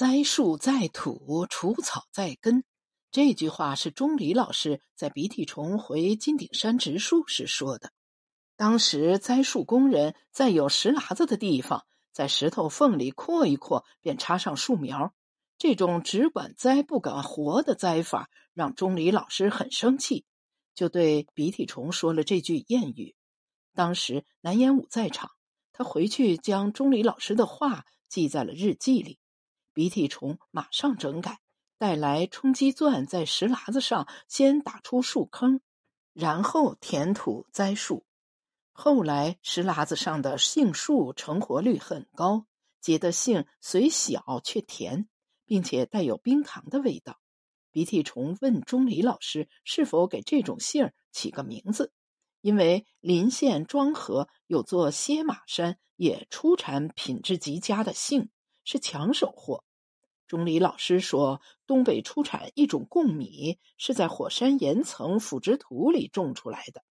栽树在土，除草在根。这句话是钟离老师在鼻涕虫回金顶山植树时说的。当时栽树工人在有石喇子的地方，在石头缝里扩一扩，便插上树苗。这种只管栽不敢活的栽法，让钟离老师很生气，就对鼻涕虫说了这句谚语。当时南烟武在场，他回去将钟离老师的话记在了日记里。鼻涕虫马上整改，带来冲击钻，在石喇子上先打出树坑，然后填土栽树。后来石喇子上的杏树成活率很高，结的杏虽小却甜，并且带有冰糖的味道。鼻涕虫问钟离老师是否给这种杏儿起个名字，因为临县庄河有座歇马山，也出产品质极佳的杏，是抢手货。钟离老师说，东北出产一种贡米，是在火山岩层腐殖土里种出来的。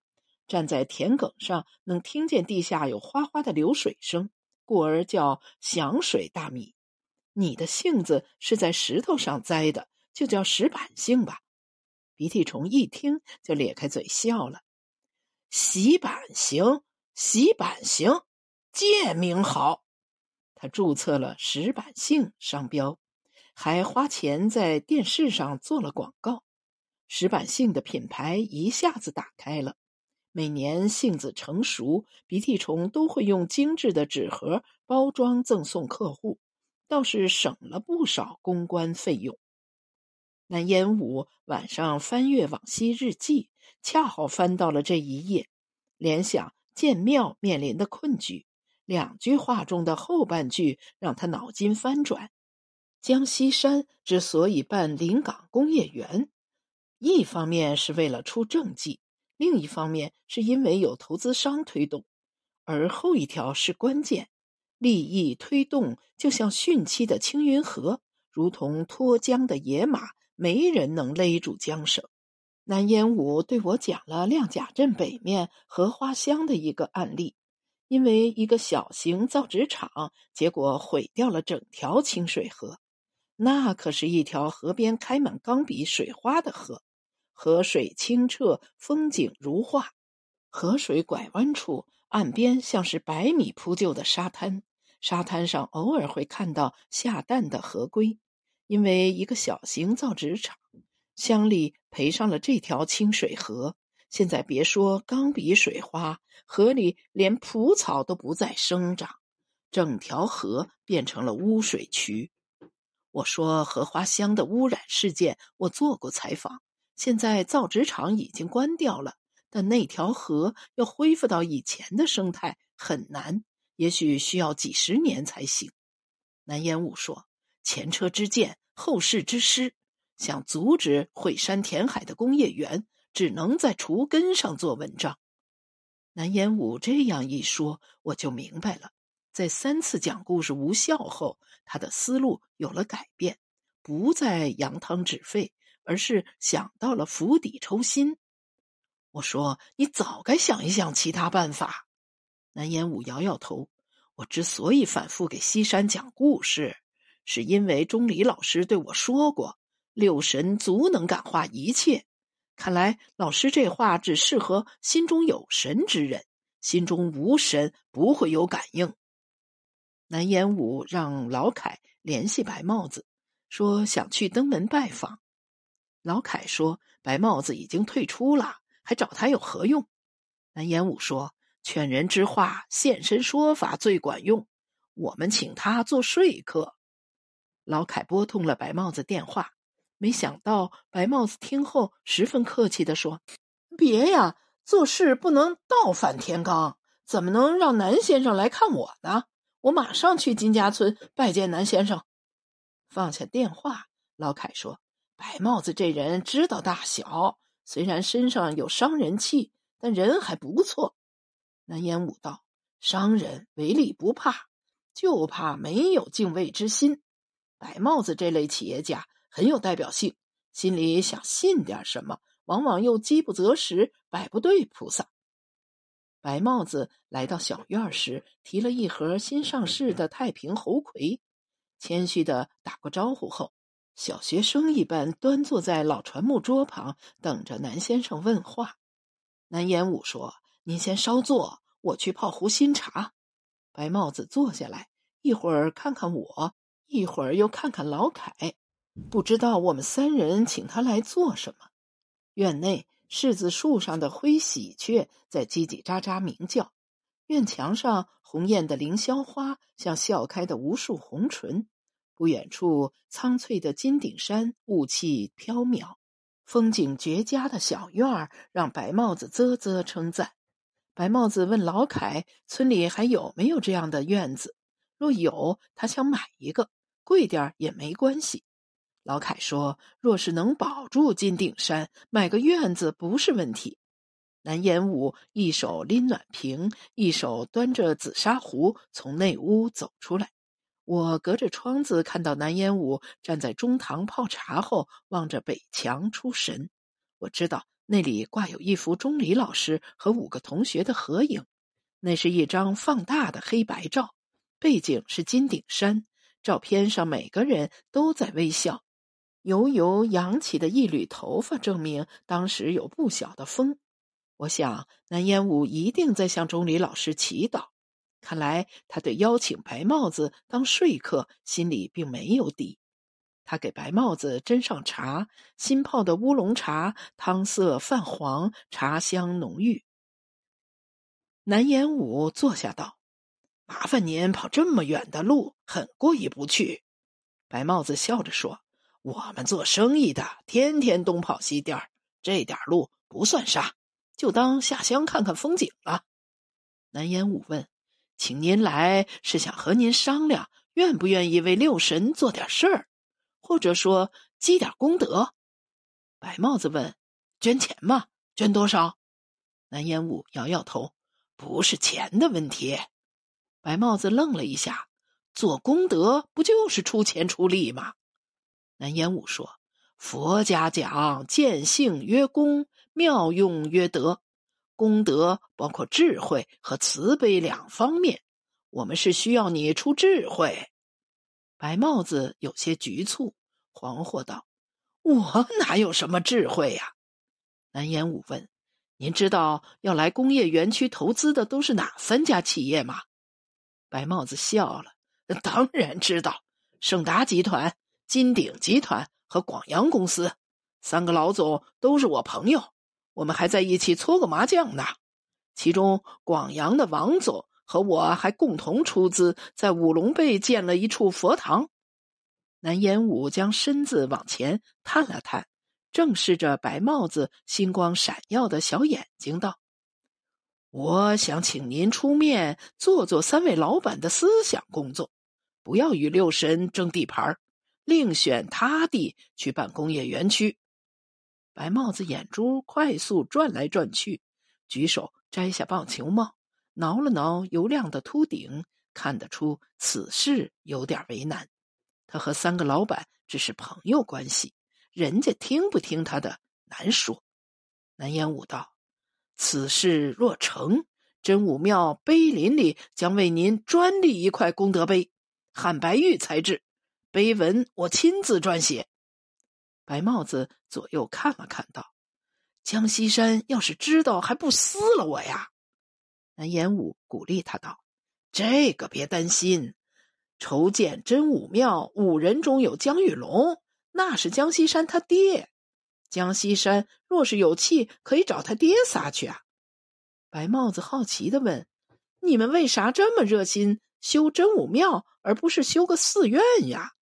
站在田埂上，能听见地下有哗哗的流水声，故而叫响水大米。你的杏子是在石头上栽的，就叫石板杏吧？鼻涕虫一听就咧开嘴笑了。洗板行，洗板行，借名好。他注册了石板杏商标。还花钱在电视上做了广告，石板杏的品牌一下子打开了。每年杏子成熟，鼻涕虫都会用精致的纸盒包装赠送客户，倒是省了不少公关费用。南烟武晚上翻阅往昔日记，恰好翻到了这一页，联想建庙面临的困局，两句话中的后半句让他脑筋翻转。江西山之所以办临港工业园，一方面是为了出政绩，另一方面是因为有投资商推动，而后一条是关键。利益推动就像汛期的青云河，如同脱缰的野马，没人能勒住缰绳。南烟武对我讲了亮甲镇北面荷花乡的一个案例。因为一个小型造纸厂，结果毁掉了整条清水河。那可是一条河边开满钢笔水花的河，河水清澈，风景如画。河水拐弯处，岸边像是百米铺就的沙滩，沙滩上偶尔会看到下蛋的河龟。因为一个小型造纸厂，乡里赔上了这条清水河。现在别说钢笔水花，河里连蒲草都不再生长，整条河变成了污水渠。我说荷花香的污染事件，我做过采访。现在造纸厂已经关掉了，但那条河要恢复到以前的生态很难，也许需要几十年才行。南烟雾说：“前车之鉴，后事之师，想阻止毁山填海的工业园，只能在除根上做文章。”南烟武这样一说，我就明白了。在三次讲故事无效后，他的思路有了改变，不再扬汤止沸，而是想到了釜底抽薪。我说：“你早该想一想其他办法。”南烟武摇摇头。我之所以反复给西山讲故事，是因为钟离老师对我说过：“六神足能感化一切。”看来老师这话只适合心中有神之人，心中无神不会有感应。南烟武让老凯联系白帽子，说想去登门拜访。老凯说白帽子已经退出了，还找他有何用？南烟武说劝人之话，现身说法最管用。我们请他做说客。老凯拨通了白帽子电话，没想到白帽子听后十分客气的说：“别呀，做事不能倒反天罡，怎么能让南先生来看我呢？”我马上去金家村拜见南先生。放下电话，老凯说：“白帽子这人知道大小，虽然身上有伤人气，但人还不错。”南烟武道：“商人唯利不怕，就怕没有敬畏之心。白帽子这类企业家很有代表性，心里想信点什么，往往又饥不择食，摆不对菩萨。”白帽子来到小院时，提了一盒新上市的太平猴魁。谦虚的打过招呼后，小学生一般端坐在老船木桌旁，等着南先生问话。南延武说：“您先稍坐，我去泡壶新茶。”白帽子坐下来，一会儿看看我，一会儿又看看老凯，不知道我们三人请他来做什么。院内柿子树上的灰喜鹊在叽叽喳喳鸣叫，院墙上红艳的凌霄花像笑开的无数红唇。不远处苍翠的金顶山雾气飘渺，风景绝佳的小院儿让白帽子啧啧称赞。白帽子问老凯：“村里还有没有这样的院子？若有，他想买一个，贵点儿也没关系。”老凯说：“若是能保住金顶山，买个院子不是问题。”南烟武一手拎暖瓶，一手端着紫砂壶从内屋走出来。我隔着窗子看到南烟武站在中堂泡茶后，望着北墙出神。我知道。那里挂有一幅钟离老师和五个同学的合影，那是一张放大的黑白照，背景是金顶山，照片上每个人都在微笑，油油扬起的一缕头发证明当时有不小的风。我想南烟武一定在向钟离老师祈祷，看来他对邀请白帽子当说客心里并没有底。他给白帽子斟上茶，新泡的乌龙茶，汤色泛黄，茶香浓郁。南烟武坐下道：“麻烦您跑这么远的路，很过意不去。”白帽子笑着说：“我们做生意的，天天东跑西颠这点路不算啥，就当下乡看看风景了。”南烟武问：“请您来是想和您商量，愿不愿意为六神做点事儿？”或者说积点功德，白帽子问：“捐钱吗？捐多少？”南烟雾摇摇头：“不是钱的问题。”白帽子愣了一下：“做功德不就是出钱出力吗？”南烟武说：“佛家讲见性曰功，妙用曰德。功德包括智慧和慈悲两方面，我们是需要你出智慧。”白帽子有些局促。惶惑道：“我哪有什么智慧呀？”南烟武问：“您知道要来工业园区投资的都是哪三家企业吗？”白帽子笑了：“ 当然知道，盛达集团、金鼎集团和广阳公司三个老总都是我朋友，我们还在一起搓过麻将呢。其中广阳的王总和我还共同出资在五龙背建了一处佛堂。”南烟武将身子往前探了探，正视着白帽子星光闪耀的小眼睛，道：“我想请您出面做做三位老板的思想工作，不要与六神争地盘，另选他地去办工业园区。”白帽子眼珠快速转来转去，举手摘下棒球帽，挠了挠油亮的秃顶，看得出此事有点为难。他和三个老板只是朋友关系，人家听不听他的难说。南烟武道：“此事若成，真武庙碑林里将为您专立一块功德碑，汉白玉材质，碑文我亲自撰写。”白帽子左右看了看，道：“江西山要是知道，还不撕了我呀？”南延武鼓励他道：“这个别担心。”筹建真武庙，五人中有江玉龙，那是江西山他爹。江西山若是有气，可以找他爹撒去啊。白帽子好奇的问：“你们为啥这么热心修真武庙，而不是修个寺院呀？”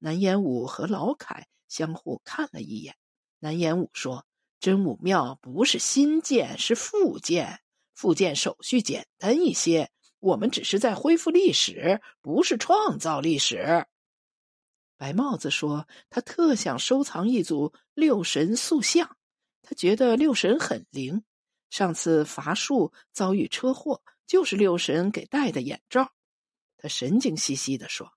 南烟武和老凯相互看了一眼。南烟武说：“真武庙不是新建，是复建，复建手续简单一些。”我们只是在恢复历史，不是创造历史。白帽子说：“他特想收藏一组六神塑像，他觉得六神很灵。上次伐树遭遇车祸，就是六神给戴的眼罩。”他神经兮兮的说：“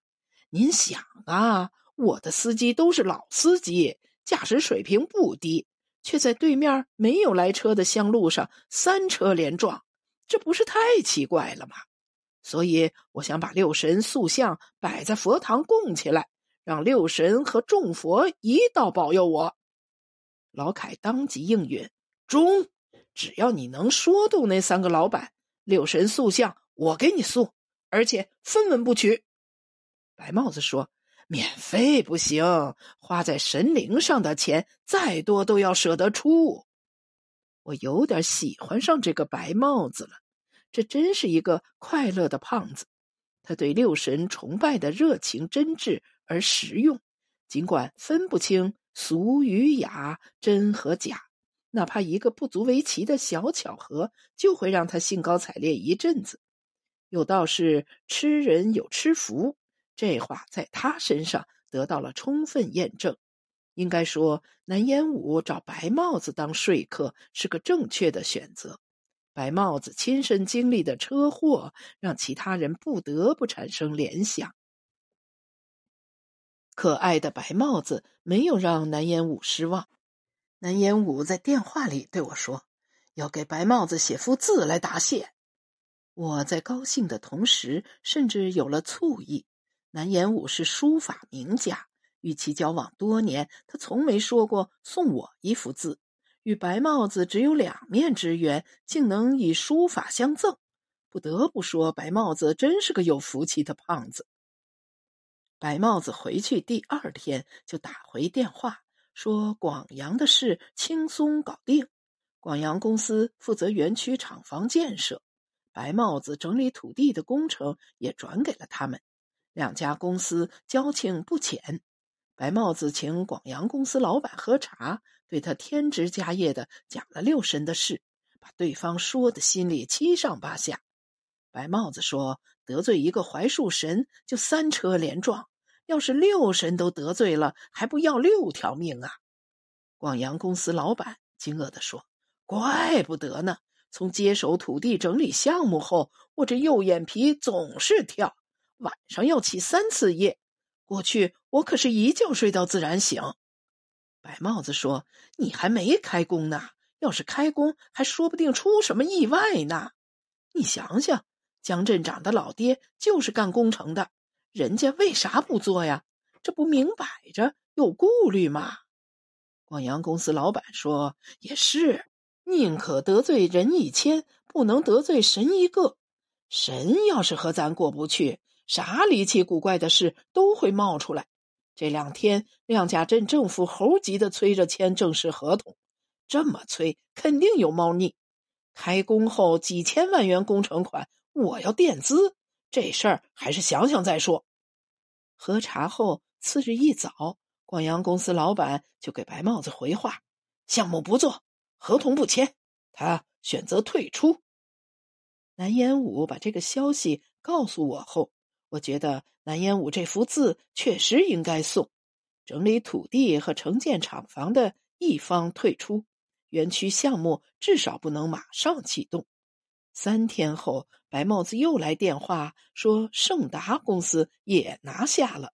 您想啊，我的司机都是老司机，驾驶水平不低，却在对面没有来车的乡路上三车连撞，这不是太奇怪了吗？”所以我想把六神塑像摆在佛堂供起来，让六神和众佛一道保佑我。老凯当即应允：“中，只要你能说动那三个老板，六神塑像我给你塑，而且分文不取。”白帽子说：“免费不行，花在神灵上的钱再多都要舍得出。”我有点喜欢上这个白帽子了，这真是一个快乐的胖子。他对六神崇拜的热情真挚而实用，尽管分不清俗与雅、真和假，哪怕一个不足为奇的小巧合，就会让他兴高采烈一阵子。有道是“吃人有吃福”，这话在他身上得到了充分验证。应该说，南烟武找白帽子当说客是个正确的选择。白帽子亲身经历的车祸，让其他人不得不产生联想。可爱的白帽子没有让南烟武失望。南烟武在电话里对我说：“要给白帽子写幅字来答谢。”我在高兴的同时，甚至有了醋意。南延武是书法名家。与其交往多年，他从没说过送我一幅字。与白帽子只有两面之缘，竟能以书法相赠，不得不说，白帽子真是个有福气的胖子。白帽子回去第二天就打回电话，说广阳的事轻松搞定，广阳公司负责园区厂房建设，白帽子整理土地的工程也转给了他们，两家公司交情不浅。白帽子请广阳公司老板喝茶，对他添枝加叶的讲了六神的事，把对方说的心里七上八下。白帽子说：“得罪一个槐树神，就三车连撞；要是六神都得罪了，还不要六条命啊？”广阳公司老板惊愕地说：“怪不得呢！从接手土地整理项目后，我这右眼皮总是跳，晚上要起三次夜。”过去我可是一觉睡到自然醒。白帽子说：“你还没开工呢，要是开工，还说不定出什么意外呢。你想想，江镇长的老爹就是干工程的，人家为啥不做呀？这不明摆着有顾虑吗？”广阳公司老板说：“也是，宁可得罪人一千，不能得罪神一个。神要是和咱过不去。”啥离奇古怪的事都会冒出来。这两天，亮甲镇政府猴急的催着签正式合同，这么催肯定有猫腻。开工后几千万元工程款，我要垫资，这事儿还是想想再说。喝茶后，次日一早，广阳公司老板就给白帽子回话：项目不做，合同不签，他选择退出。南烟武把这个消息告诉我后。我觉得南烟武这幅字确实应该送。整理土地和承建厂房的一方退出，园区项目至少不能马上启动。三天后，白帽子又来电话说，盛达公司也拿下了。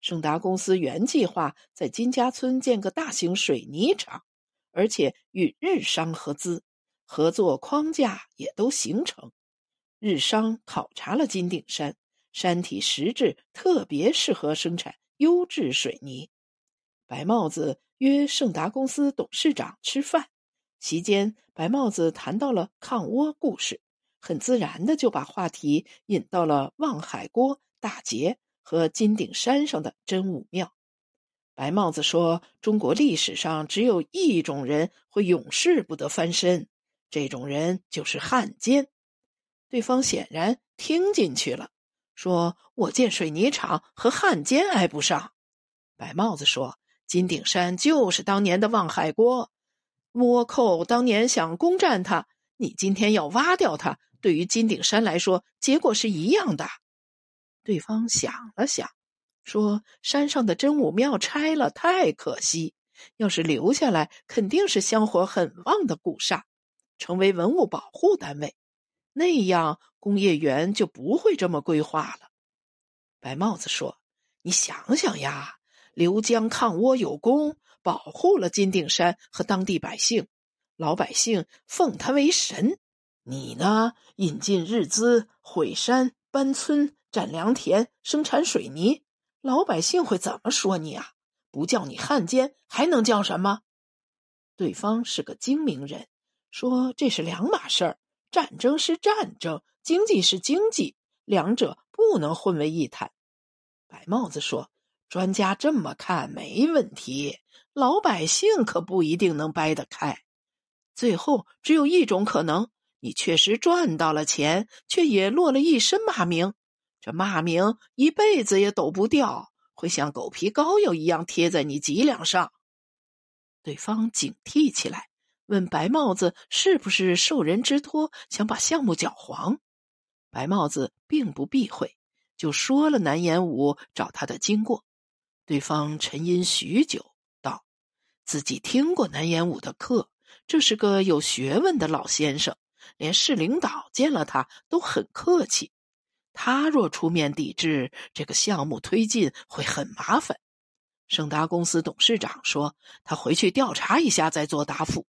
盛达公司原计划在金家村建个大型水泥厂，而且与日商合资，合作框架也都形成。日商考察了金顶山。山体石质特别适合生产优质水泥。白帽子约盛达公司董事长吃饭，席间白帽子谈到了抗倭故事，很自然的就把话题引到了望海郭大捷和金顶山上的真武庙。白帽子说：“中国历史上只有一种人会永世不得翻身，这种人就是汉奸。”对方显然听进去了。说：“我建水泥厂和汉奸挨不上。”白帽子说：“金顶山就是当年的望海郭，倭寇当年想攻占它，你今天要挖掉它，对于金顶山来说，结果是一样的。”对方想了想，说：“山上的真武庙拆了，太可惜。要是留下来，肯定是香火很旺的古刹，成为文物保护单位。”那样工业园就不会这么规划了。白帽子说：“你想想呀，刘江抗倭有功，保护了金顶山和当地百姓，老百姓奉他为神。你呢，引进日资毁山搬村、占良田、生产水泥，老百姓会怎么说你啊？不叫你汉奸，还能叫什么？对方是个精明人，说这是两码事儿，战争是战争，经济是经济，两者不能混为一谈。白帽子说：“专家这么看没问题，老百姓可不一定能掰得开。最后只有一种可能，你确实赚到了钱，却也落了一身骂名，这骂名一辈子也抖不掉，会像狗皮膏药一样贴在你脊梁上。”对方警惕起来，问白帽子是不是受人之托想把项目搅黄。白帽子并不避讳，就说了南延武找他的经过。对方沉吟许久，道：“自己听过南延武的课，这是个有学问的老先生，连市领导见了他都很客气。他若出面抵制，这个项目推进会很麻烦。”盛达公司董事长说：“他回去调查一下，再做答复。”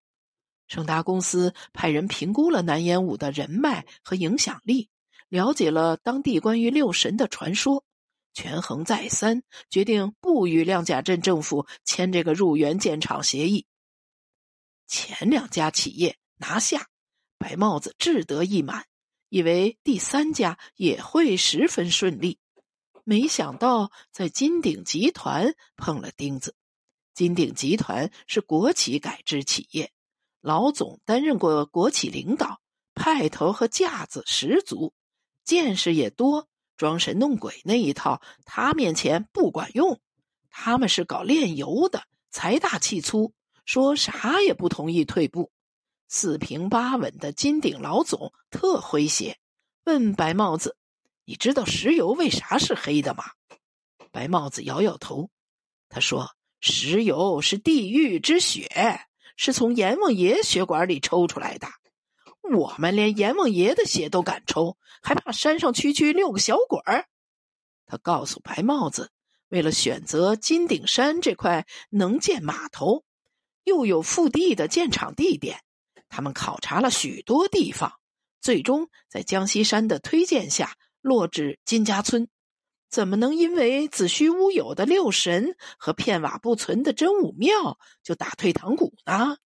盛达公司派人评估了南烟武的人脉和影响力，了解了当地关于六神的传说，权衡再三，决定不与亮甲镇政府签这个入园建厂协议。前两家企业拿下，白帽子志得意满，以为第三家也会十分顺利。没想到在金鼎集团碰了钉子。金鼎集团是国企改制企业，老总担任过国企领导，派头和架子十足，见识也多，装神弄鬼那一套他面前不管用。他们是搞炼油的，财大气粗，说啥也不同意退步。四平八稳的金鼎老总特诙谐，问白帽子。你知道石油为啥是黑的吗？白帽子摇摇头，他说：“石油是地狱之血，是从阎王爷血管里抽出来的。我们连阎王爷的血都敢抽，还怕山上区区六个小鬼儿？”他告诉白帽子，为了选择金顶山这块能建码头又有腹地的建厂地点，他们考察了许多地方，最终在江西山的推荐下。落至金家村，怎么能因为子虚乌有的六神和片瓦不存的真武庙就打退堂鼓呢？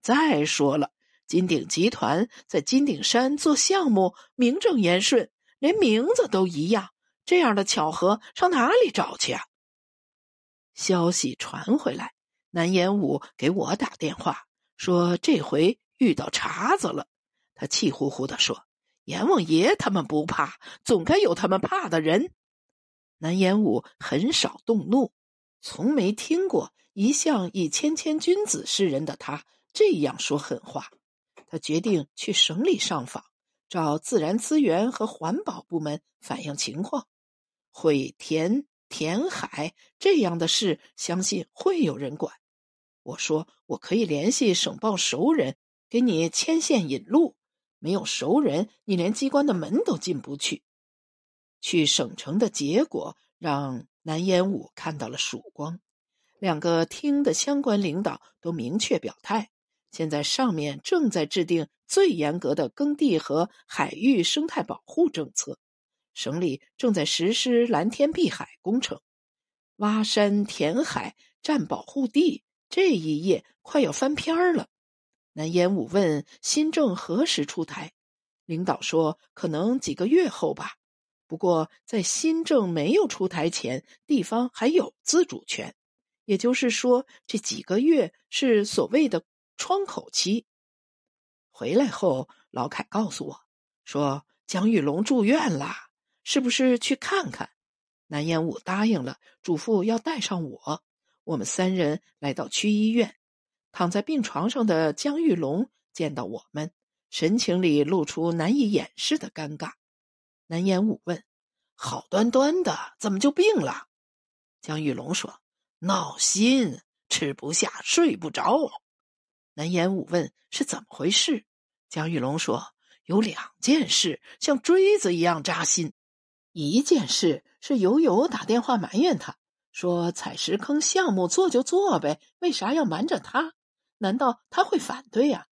再说了，金鼎集团在金鼎山做项目，名正言顺，连名字都一样，这样的巧合上哪里找去啊？消息传回来，南延武给我打电话说，这回遇到茬子了。他气呼呼的说。阎王爷他们不怕，总该有他们怕的人。南延武很少动怒，从没听过一向以谦谦君子示人的他这样说狠话。他决定去省里上访，找自然资源和环保部门反映情况。毁田填海这样的事，相信会有人管。我说我可以联系省报熟人，给你牵线引路。没有熟人，你连机关的门都进不去。去省城的结果让南烟武看到了曙光。两个厅的相关领导都明确表态，现在上面正在制定最严格的耕地和海域生态保护政策，省里正在实施蓝天碧海工程，挖山填海占保护地这一页快要翻篇儿了。南烟武问新政何时出台，领导说可能几个月后吧。不过在新政没有出台前，地方还有自主权，也就是说这几个月是所谓的窗口期。回来后，老凯告诉我说江玉龙住院了，是不是去看看？南烟武答应了，嘱咐要带上我。我们三人来到区医院。躺在病床上的江玉龙见到我们，神情里露出难以掩饰的尴尬。南言武问：“好端端的，怎么就病了？”江玉龙说：“闹心，吃不下，睡不着。”南言武问：“是怎么回事？”江玉龙说：“有两件事，像锥子一样扎心。一件事是友友打电话埋怨他，说采石坑项目做就做呗，为啥要瞒着他？”难道他会反对呀？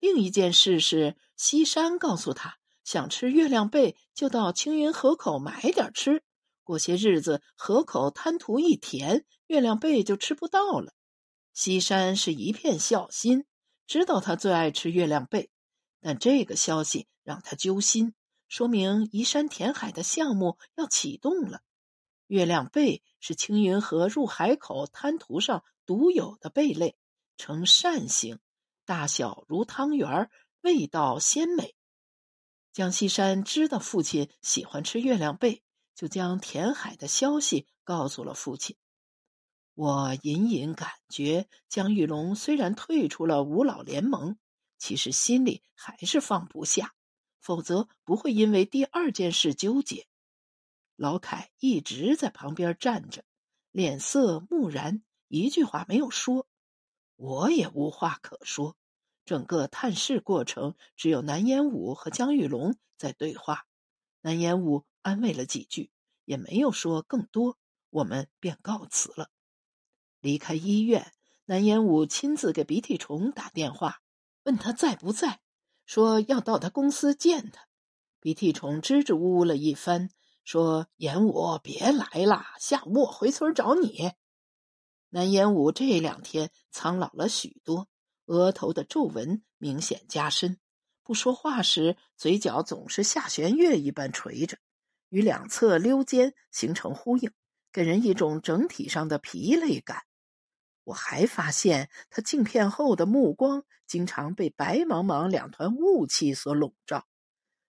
另一件事是，西山告诉他，想吃月亮贝，就到青云河口买点吃。过些日子，河口滩涂一填，月亮贝就吃不到了。西山是一片孝心，知道他最爱吃月亮贝，但这个消息让他揪心，说明移山填海的项目要启动了。月亮贝是青云河入海口滩涂上独有的贝类，呈扇形，大小如汤圆，味道鲜美。江西山知道父亲喜欢吃月亮贝。就将填海的消息告诉了父亲。我隐隐感觉，江玉龙虽然退出了五老联盟，其实心里还是放不下，否则不会因为第二件事纠结。老凯一直在旁边站着，脸色木然，一句话没有说。我也无话可说。整个探视过程，只有南烟武和江玉龙在对话。南烟武。安慰了几句，也没有说更多，我们便告辞了。离开医院，南烟武亲自给鼻涕虫打电话，问他在不在，说要到他公司见他。鼻涕虫支支吾吾了一番，说：“烟武别来了，下午我回村找你。”南烟武这两天苍老了许多，额头的皱纹明显加深，不说话时嘴角总是下弦月一般垂着。与两侧溜肩形成呼应，给人一种整体上的疲累感。我还发现他镜片后的目光经常被白茫茫两团雾气所笼罩，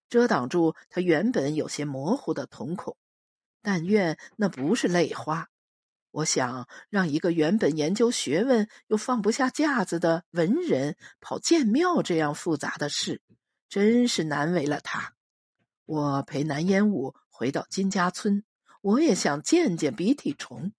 遮挡住他原本有些模糊的瞳孔。但愿那不是泪花。我想让一个原本研究学问又放不下架子的文人跑建庙这样复杂的事，真是难为了他。我陪南烟雾。回到金家村，我也想见见鼻涕虫。